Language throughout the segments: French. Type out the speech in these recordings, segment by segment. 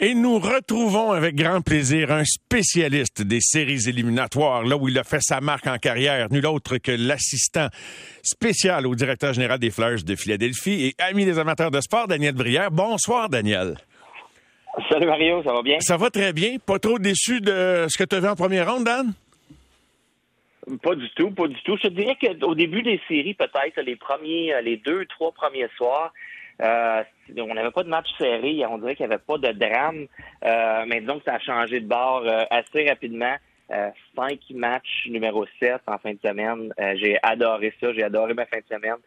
Et nous retrouvons avec grand plaisir un spécialiste des séries éliminatoires, là où il a fait sa marque en carrière, nul autre que l'assistant spécial au directeur général des Flyers de Philadelphie et ami des amateurs de sport, Daniel Brière. Bonsoir, Daniel. Salut Mario, ça va bien? Ça va très bien. Pas trop déçu de ce que tu as vu en première ronde, Dan? Pas du tout, pas du tout. Je te dirais qu'au début des séries, peut-être, les premiers, les deux, trois premiers soirs, euh, on n'avait pas de match serré, on dirait qu'il n'y avait pas de drame, euh, mais disons que ça a changé de bord euh, assez rapidement. cinq matchs numéro 7 en fin de semaine. j'ai adoré ça, j'ai adoré ma fin de semaine.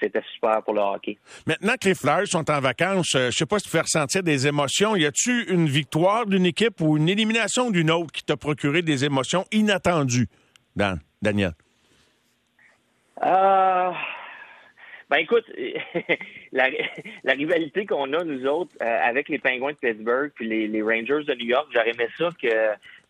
C'était super pour le hockey. Maintenant que les Flyers sont en vacances, je sais pas si tu fais ressentir des émotions. Y a-tu une victoire d'une équipe ou une élimination d'une autre qui t'a procuré des émotions inattendues, Dan, Daniel? Euh... Ben écoute, la, rivalité qu'on a, nous autres, euh, avec les Penguins de Pittsburgh puis les, Rangers de New York, j'aurais aimé ça que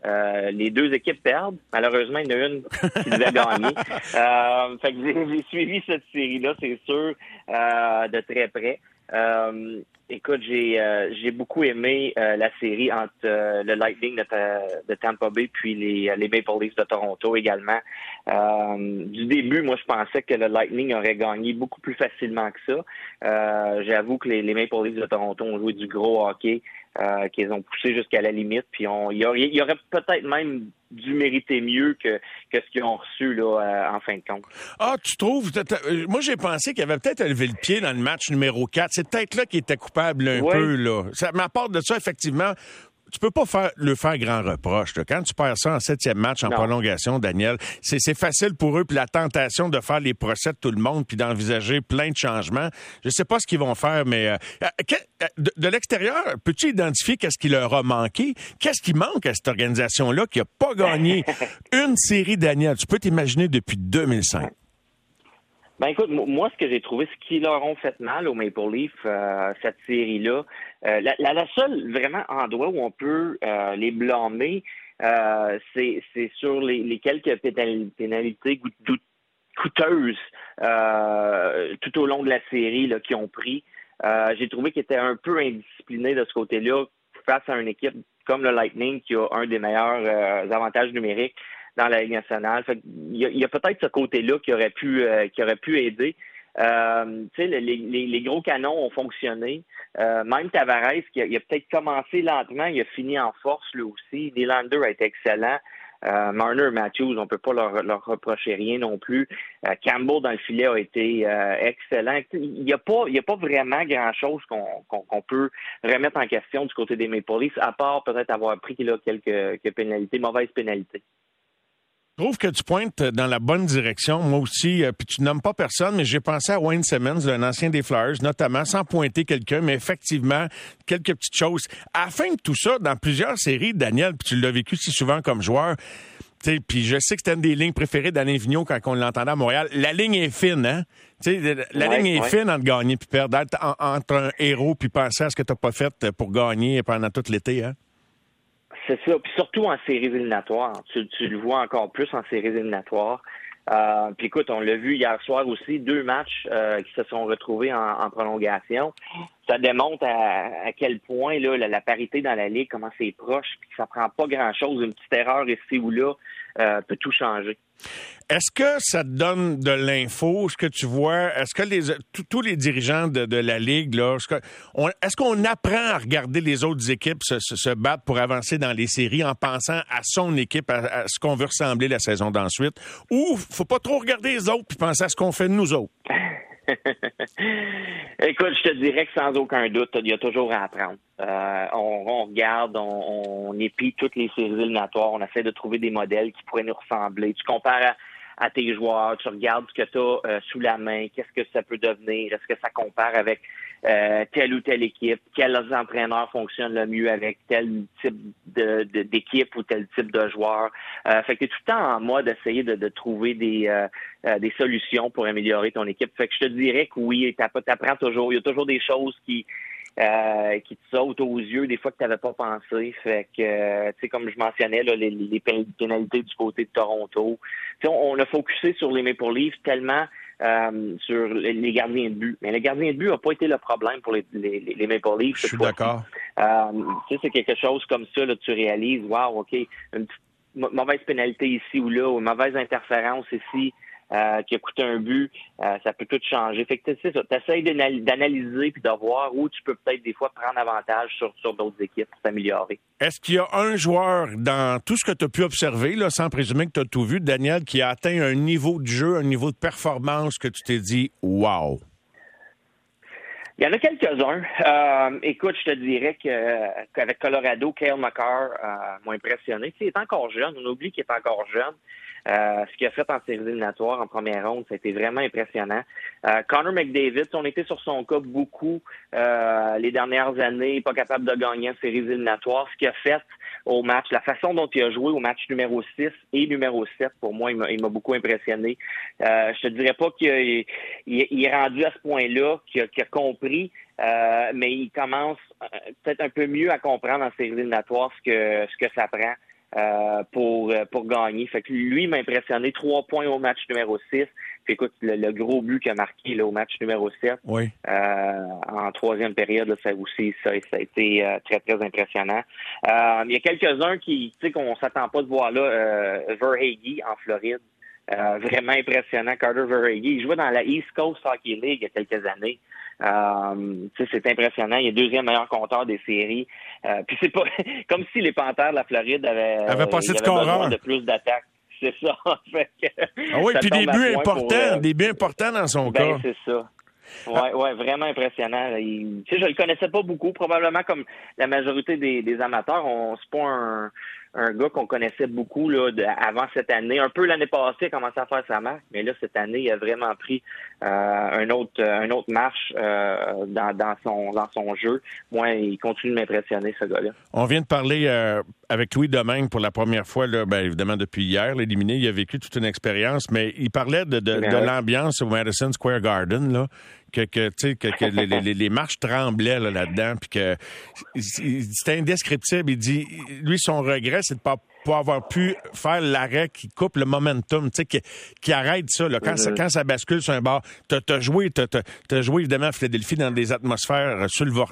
euh, les deux équipes perdent. Malheureusement, il y en a une qui devait gagner. Euh, fait que j'ai suivi cette série-là, c'est sûr, de très près. Euh, écoute, j'ai euh, j'ai beaucoup aimé euh, la série entre le Lightning de, Tampa Bay puis les, les Maple Leafs de Toronto également. du début, moi, je pensais que le Lightning aurait gagné beaucoup plus facilement que ça. J'avoue que les, les Maple Leafs de Toronto ont joué du gros hockey. Euh, qu'ils ont poussé jusqu'à la limite. Puis on, il y aurait, peut-être même dû mériter mieux que, que ce qu'ils ont reçu là, euh, en fin de compte. Ah, tu trouves? Euh, moi, j'ai pensé qu'il avait peut-être levé le pied dans le match numéro 4. C'est peut-être là qu'il était coupable un peu. Là. Ça m'apporte de ça, effectivement tu peux pas faire, le faire grand reproche. Quand tu perds ça en septième match en prolongation, Daniel, c'est facile pour eux, puis la tentation de faire les procès de tout le monde, puis d'envisager plein de changements. Je sais pas ce qu'ils vont faire, mais euh, euh, euh, de, l'extérieur, peux-tu identifier qu'est-ce qui leur a manqué? Qu'est-ce qui manque à cette organisation-là qui a pas gagné une série, Daniel? Tu peux t'imaginer depuis 2005. Ben écoute, moi, ce que j'ai trouvé, ce qui leur ont fait mal au Maple Leaf, euh, cette série-là, euh, la, la, seule vraiment endroit où on peut euh, les blâmer, c'est sur les, quelques pénalités coûteuses tout au long de la série là, qu'ils ont pris. j'ai trouvé qu'ils étaient un peu indisciplinés de ce côté-là face à une équipe comme le Lightning qui a un des meilleurs avantages numériques dans la Ligue nationale. il y a, peut-être ce côté-là qui aurait pu euh, pu aider. Euh, les, gros canons ont fonctionné. Euh, même Tavares, qui a, a peut-être commencé lentement, il a fini en force lui aussi. Nylander a été excellent. Euh, Marner Matthews, on peut pas leur, reprocher rien non plus. Campbell dans le filet a été excellent. Il n'y a pas, vraiment grand chose qu'on qu'on peut remettre en question du côté des Maple Leafs, à part peut-être avoir pris là, quelques, quelques pénalités, mauvaises pénalités. Je trouve que tu pointes dans la bonne direction. Moi aussi, euh, puis tu nommes pas personne, mais j'ai pensé à Wayne Simmons, un ancien des Flyers, notamment, sans pointer quelqu'un, mais effectivement, quelques petites choses. À la fin de tout ça, dans plusieurs séries, Daniel, puis tu l'as vécu si souvent comme joueur, puis je sais que c'était une des lignes préférées d'Alain Vigneault quand on l'entendait à Montréal. La ligne est fine, hein? la ligne est fine entre gagner puis perdre, entre un héros puis penser à ce que tu n'as pas fait pour gagner pendant tout l'été, hein? C'est ça. Puis surtout en séries éliminatoires. Tu, le vois encore plus en séries éliminatoires. Euh, puis écoute, on l'a vu hier soir aussi, deux matchs euh, qui se sont retrouvés en, prolongation. Ça démontre à, quel point la, parité dans la ligue, comment c'est proche, puis ça prend pas grand-chose, une petite erreur ici ou là euh, peut tout changer. Est-ce que ça te donne de l'info, ce que tu vois? Est-ce que tous les dirigeants de, la Ligue, est-ce qu'on apprend à regarder les autres équipes se, battre pour avancer dans les séries en pensant à son équipe, à, ce qu'on veut ressembler la saison d'ensuite? Ou faut pas trop regarder les autres puis penser à ce qu'on fait de nous autres? Écoute, je te dirais que sans aucun doute, il y a toujours à apprendre. Euh, on, regarde, on, on, épie toutes les séries éliminatoires, on essaie de trouver des modèles qui pourraient nous ressembler. Tu compares à, tes joueurs, tu regardes ce que tu as euh, sous la main, qu'est-ce que ça peut devenir, est-ce que ça compare avec euh, telle ou telle équipe, quels entraîneurs fonctionnent le mieux avec tel type d'équipe ou tel type de joueur. fait que tu es tout le temps en mode d'essayer de, trouver des, des solutions pour améliorer ton équipe. Fait que je te dirais que oui, tu apprends toujours. Il y a toujours des choses qui euh, qui te sautent aux yeux des fois que tu n'avais pas pensé. Fait que, euh, tu sais, comme je mentionnais, là, les, les, pénalités du côté de Toronto. On, on, a focusé sur les Maple Leafs tellement euh, sur les, gardiens de but. Mais les gardiens de but n'a pas été le problème pour les, les, les Maple Leafs. Je suis d'accord. c'est quelque chose comme ça, là, tu réalises, wow, OK, une mauvaise pénalité ici ou là, ou une mauvaise interférence ici. Euh, qui a coûté un but, euh, ça peut tout changer. Fait que tu essaies d'analyser puis de voir où tu peux peut-être des fois prendre avantage sur, sur d'autres équipes pour s'améliorer. Est-ce qu'il y a un joueur dans tout ce que tu as pu observer, sans présumer que tu as tout vu, Daniel, qui a atteint un niveau de jeu, un niveau de performance que tu t'es dit Wow! Il y en a quelques-uns. Euh, écoute, je te dirais qu'avec Colorado, Kale McCarr m'a impressionné. il est encore jeune. On oublie qu'il est encore jeune. Euh, ce qu'il a fait en séries éliminatoires en première ronde, ça a été vraiment impressionnant. Euh, Connor McDavid, on était sur son cas beaucoup euh, les dernières années, pas capable de gagner en séries éliminatoires. Ce qu'il a fait au match, la façon dont il a joué au match numéro 6 et numéro 7, pour moi, il m'a beaucoup impressionné. Euh, je te dirais pas qu'il est rendu à ce point-là, qu'il a, compris, mais il commence peut-être un peu mieux à comprendre en séries éliminatoires ce que, ce que ça prend. Euh, pour, euh, pour gagner. Fait que lui m'a impressionné. Trois points au match numéro 6. Puis écoute, le, gros but qu'il a marqué là, au match numéro 7 oui. euh, en troisième période, là, ça aussi, ça, ça a été euh, très, très impressionnant. il y a quelques-uns qui, tu sais, qu'on s'attend pas de voir là, euh, Verhage en Floride. vraiment impressionnant, Carter Verhage. Il jouait dans la East Coast Hockey League il y a quelques années. Euh, c'est impressionnant. Il est deuxième meilleur compteur des séries. Euh, puis c'est pas comme si les Panthers de la Floride avaient, passé de de plus d'attaques. C'est ça. fait ah oui, puis des buts importants, des buts importants dans son ben, cas. C'est ça. Ouais, ouais, vraiment impressionnant. Il, tu sais, je le connaissais pas beaucoup, probablement comme la majorité des, des amateurs. On c'est pas un un gars qu'on connaissait beaucoup là, avant cette année. Un peu l'année passée, il a commencé à faire sa marque, mais là, cette année, il a vraiment pris euh, un autre un autre marche euh, dans, dans, son dans son jeu. Moi, il continue de m'impressionner, ce gars-là. On vient de parler euh, avec Louis Domingue pour la première fois, là, ben, évidemment depuis hier, l'éliminé, il a vécu toute une expérience, mais il parlait de, de, de l'ambiance au Madison Square Garden, là, que, que, que, que les, les, marches tremblaient là-dedans, puis que c'était indescriptible. Il dit, lui, son regret, c'est de pas pour avoir pu faire l'arrêt qui coupe le momentum, tu sais, qui, qui, arrête ça. Là. Quand, ça, quand ça bascule sur un bord, t'as as joué, t'as as, joué évidemment à Philadelphie dans des atmosphères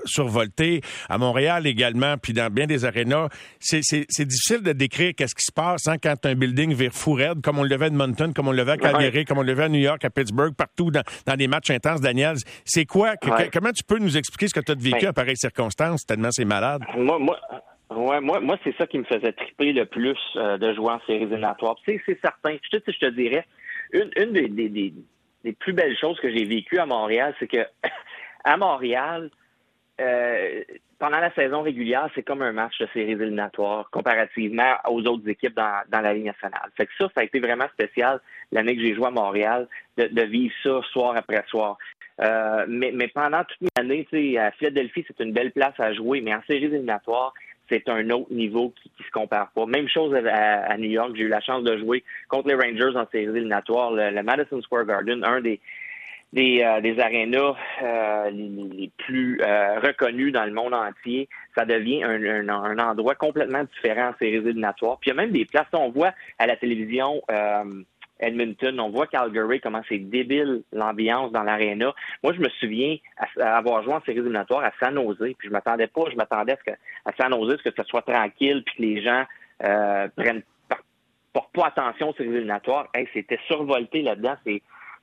survoltées, à Montréal également, puis dans bien des arénas. C'est difficile de décrire qu'est-ce qui se passe hein, quand un building vire fou raide, comme on le fait à Edmonton, comme on le fait à Calgary, comme on le fait à New York, à Pittsburgh, partout dans, dans des matchs intenses, Daniel. C'est quoi? comment tu peux nous expliquer ce que tu as vécu à pareilles circonstances, tellement c'est malade? Moi, moi, Ouais, moi, moi c'est ça qui me faisait triper le plus euh, de jouer en séries éliminatoires. C'est, certain. Je te, je te dirais, une, des, plus belles choses que j'ai vécues à Montréal, c'est que à Montréal, euh, pendant la saison régulière, c'est comme un match de séries éliminatoires comparativement aux autres équipes dans, la Ligue nationale. Fait que ça, ça a été vraiment spécial l'année que j'ai joué à Montréal, de, de vivre ça soir après soir. Euh, mais, mais pendant toute l'année, à Philadelphie, c'est une belle place à jouer, mais en séries éliminatoires, c'est un autre niveau qui, se compare pas. Même chose à, New York. J'ai eu la chance de jouer contre les Rangers en séries éliminatoires. Le, Madison Square Garden, un des des, euh, arénas euh, les, plus euh, reconnus dans le monde entier, ça devient un, un, un, endroit complètement différent en séries éliminatoires. Puis il y a même des places, on voit à la télévision Edmonton. On voit Calgary, comment c'est débile l'ambiance dans l'aréna. Moi, je me souviens avoir joué en séries éliminatoires à San Jose, puis je m'attendais pas, je m'attendais à ce que à San que ce soit tranquille, puis que les gens euh, prennent portent pas attention aux séries éliminatoires. Hey, c'était survolté là-dedans,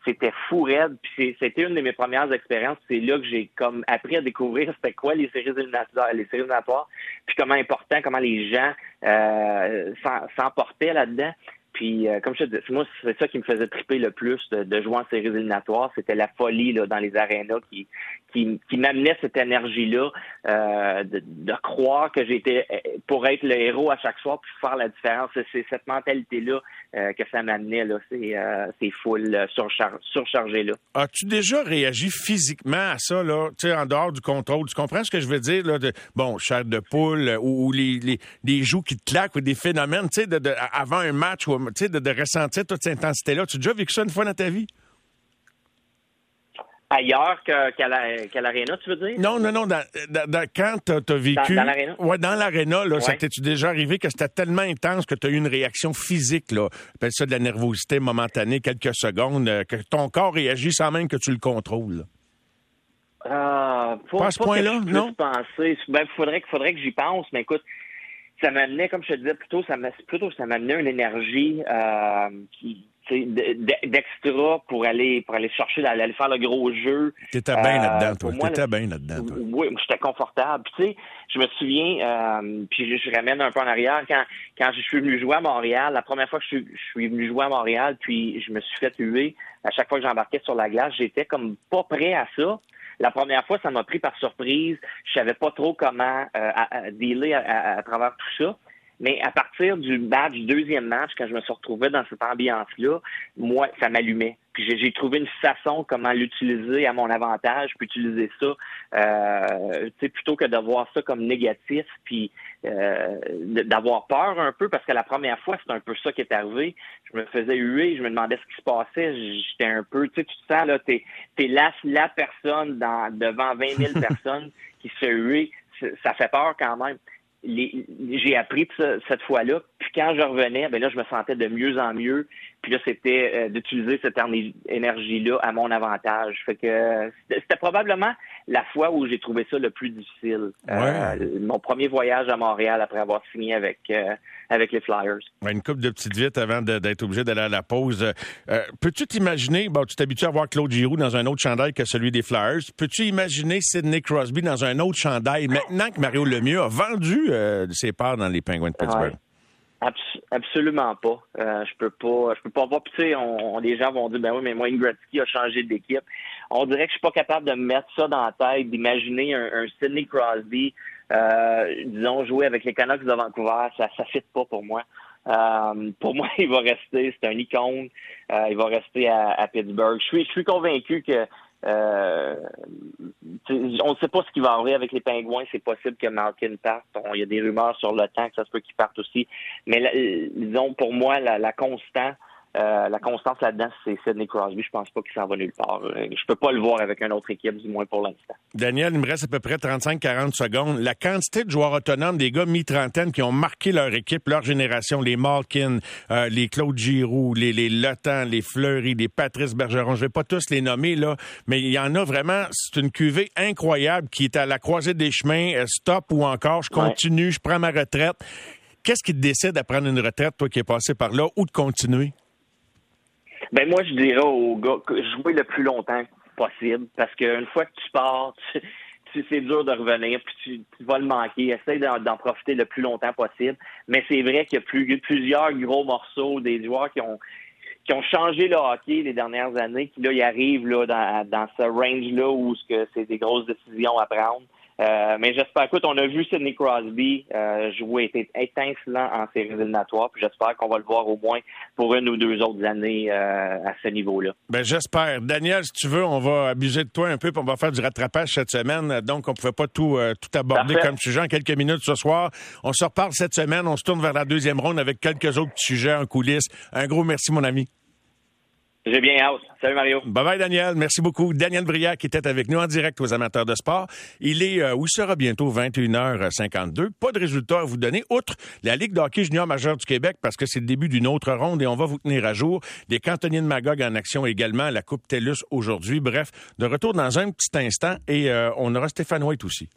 c'était fou raide. Puis c'était une de mes premières expériences. C'est là que j'ai comme appris à découvrir c'était quoi les séries éliminatoires, les séries éliminatoires, puis comment important, comment les gens euh, s'emportaient là-dedans. Puis, euh, comme je te dis, moi, c'est ça qui me faisait triper le plus de, jouer en séries éliminatoires. C'était la folie là, dans les arénas qui, qui, qui m'amenait cette énergie-là euh, de, croire que j'étais pour être le héros à chaque soir puis faire la différence. C'est cette mentalité-là euh, que ça m'amenait. là. C'est euh, full surchargé. là. As-tu déjà réagi physiquement à ça, là, en dehors du contrôle? Tu comprends ce que je veux dire? Là, de, bon, chair de poule ou, les, les, les, joues qui te claquent ou des phénomènes de, de, avant un match ou de, de ressentir toute cette intensité-là. Tu as déjà vécu ça une fois dans ta vie? Ailleurs qu'à l'aréna, tu veux dire? Non, non, non. quand tu as, vécu. Dans, l'aréna? Oui, dans l'aréna, là, ça t'es-tu déjà arrivé que c'était tellement intense que tu as eu une réaction physique, là? Appelle ça de la nervosité momentanée, quelques secondes, euh, que ton corps réagit sans même que tu le contrôles. Euh, pas à ce point-là, non? Penser. Ben, faudrait, faudrait que j'y pense, mais écoute, ça m'amenait, comme je te disais plutôt, ça plutôt ça m'amenait une énergie euh, qui d'extra pour aller pour aller chercher aller faire le gros jeu. T'étais bien euh, là-dedans, toi. T'étais bien là-dedans, toi. Oui, j'étais confortable. Puis, tu sais, je me souviens, euh, puis je, ramène un peu en arrière, quand, quand je suis venu jouer à Montréal, la première fois que je suis, je suis venu jouer à Montréal, puis je me suis fait huer, à chaque fois que j'embarquais sur la glace, j'étais comme pas prêt à ça. La première fois, ça m'a pris par surprise. Je savais pas trop comment euh, à, dealer à, travers tout ça. Mais à partir du match, du deuxième match, quand je me suis retrouvé dans cette ambiance-là, moi, ça m'allumait. Puis j'ai trouvé une façon comment l'utiliser à mon avantage, puis utiliser ça, euh, plutôt que de voir ça comme négatif, puis euh, d'avoir peur un peu, parce que la première fois, c'est un peu ça qui est arrivé. Je me faisais huer, je me demandais ce qui se passait, j'étais un peu, tu sais, tu te sens, là, t'es es la, la personne dans, devant 20 000 personnes qui se fait huer, ça fait peur quand même j'ai appris cette fois-là. Puis quand je revenais, ben là, je me sentais de mieux en mieux. Puis là, c'était euh, d'utiliser cette énergie-là à mon avantage. Fait que c'était probablement la fois où j'ai trouvé ça le plus difficile. Euh, mon premier voyage à Montréal après avoir signé avec euh, avec les Flyers. une coupe de petites vites avant d'être obligé d'aller à la pause. Peux-tu t'imaginer, bon, tu t'habitues à voir Claude Giroux dans un autre chandail que celui des Flyers. Peux-tu imaginer Sidney Crosby dans un autre chandail maintenant que Mario Lemieux a vendu ses parts dans les Penguins de Pittsburgh? Absolument pas. Euh, je peux pas, je peux pas voir. tu sais, on, les gens vont dire, ben oui, mais moi, Gretzky a changé d'équipe. On dirait que je suis pas capable de me mettre ça dans la tête, d'imaginer un, Sidney Crosby, euh, disons, jouer avec les Canucks de Vancouver. Ça, ça fit pas pour moi. Euh, pour moi, il va rester, c'est un icône. il va rester à, à Pittsburgh. Je suis, je suis convaincu que euh, on ne sait pas ce qui va arriver avec les pingouins. C'est possible que Malkin parte. il y a des rumeurs sur le temps que ça se peut qu'il parte aussi. Mais disons, pour moi, la, la constante, euh, la constance là-dedans, c'est Sidney Crosby. Je pense pas qu'il s'en va nulle part. Euh, je peux pas le voir avec une autre équipe, du moins pour l'instant. Daniel, il me reste à peu près 35-40 secondes. La quantité de joueurs autonomes, des gars mi-trentaine qui ont marqué leur équipe, leur génération, les Malkin, euh, les Claude Giroux, les, les Lotan, les Fleury, les Patrice Bergeron, je vais pas tous les nommer, là, mais il y en a vraiment, c'est une cuvée incroyable qui est à la croisée des chemins, stop ou encore, je continue, je prends ma retraite. Qu'est-ce qui te décide à prendre une retraite, toi qui es passé par là, ou de continuer? Ben moi, je dirais aux gars jouer le plus longtemps possible, parce qu'une fois que tu pars, tu, c'est dur de revenir, puis tu, vas le manquer. Essaye d'en, profiter le plus longtemps possible. Mais c'est vrai qu'il y a plus, plusieurs gros morceaux, des joueurs qui ont qui ont changé le hockey les dernières années, qui là, ils arrivent là, dans, dans ce range-là où c'est des grosses décisions à prendre. Euh, mais j'espère, écoute, on a vu Sidney Crosby euh, jouer, était étincelant en séries éliminatoires, puis j'espère qu'on va le voir au moins pour une ou deux autres années euh, à ce niveau-là. Ben j'espère. Daniel, si tu veux, on va abuser de toi un peu, puis on va faire du rattrapage cette semaine. Donc, on ne pouvait pas tout, tout aborder comme sujet en quelques minutes ce soir. On se reparle cette semaine, on se tourne vers la deuxième ronde avec quelques autres sujets en coulisses. Un gros merci, mon ami. J'ai bien hâte. Salut Mario. Bye bye Daniel. Merci beaucoup. Daniel qui était avec nous en direct aux amateurs de sport. Il est euh, où sera bientôt 21h52. Pas de résultats à vous donner, outre la Ligue d'hockey junior majeure du Québec parce que c'est le début d'une autre ronde et on va vous tenir à jour. Les cantonniers de Magog en action également la Coupe TELUS aujourd'hui. Bref, de retour dans un petit instant et euh, on aura Stéphane White aussi.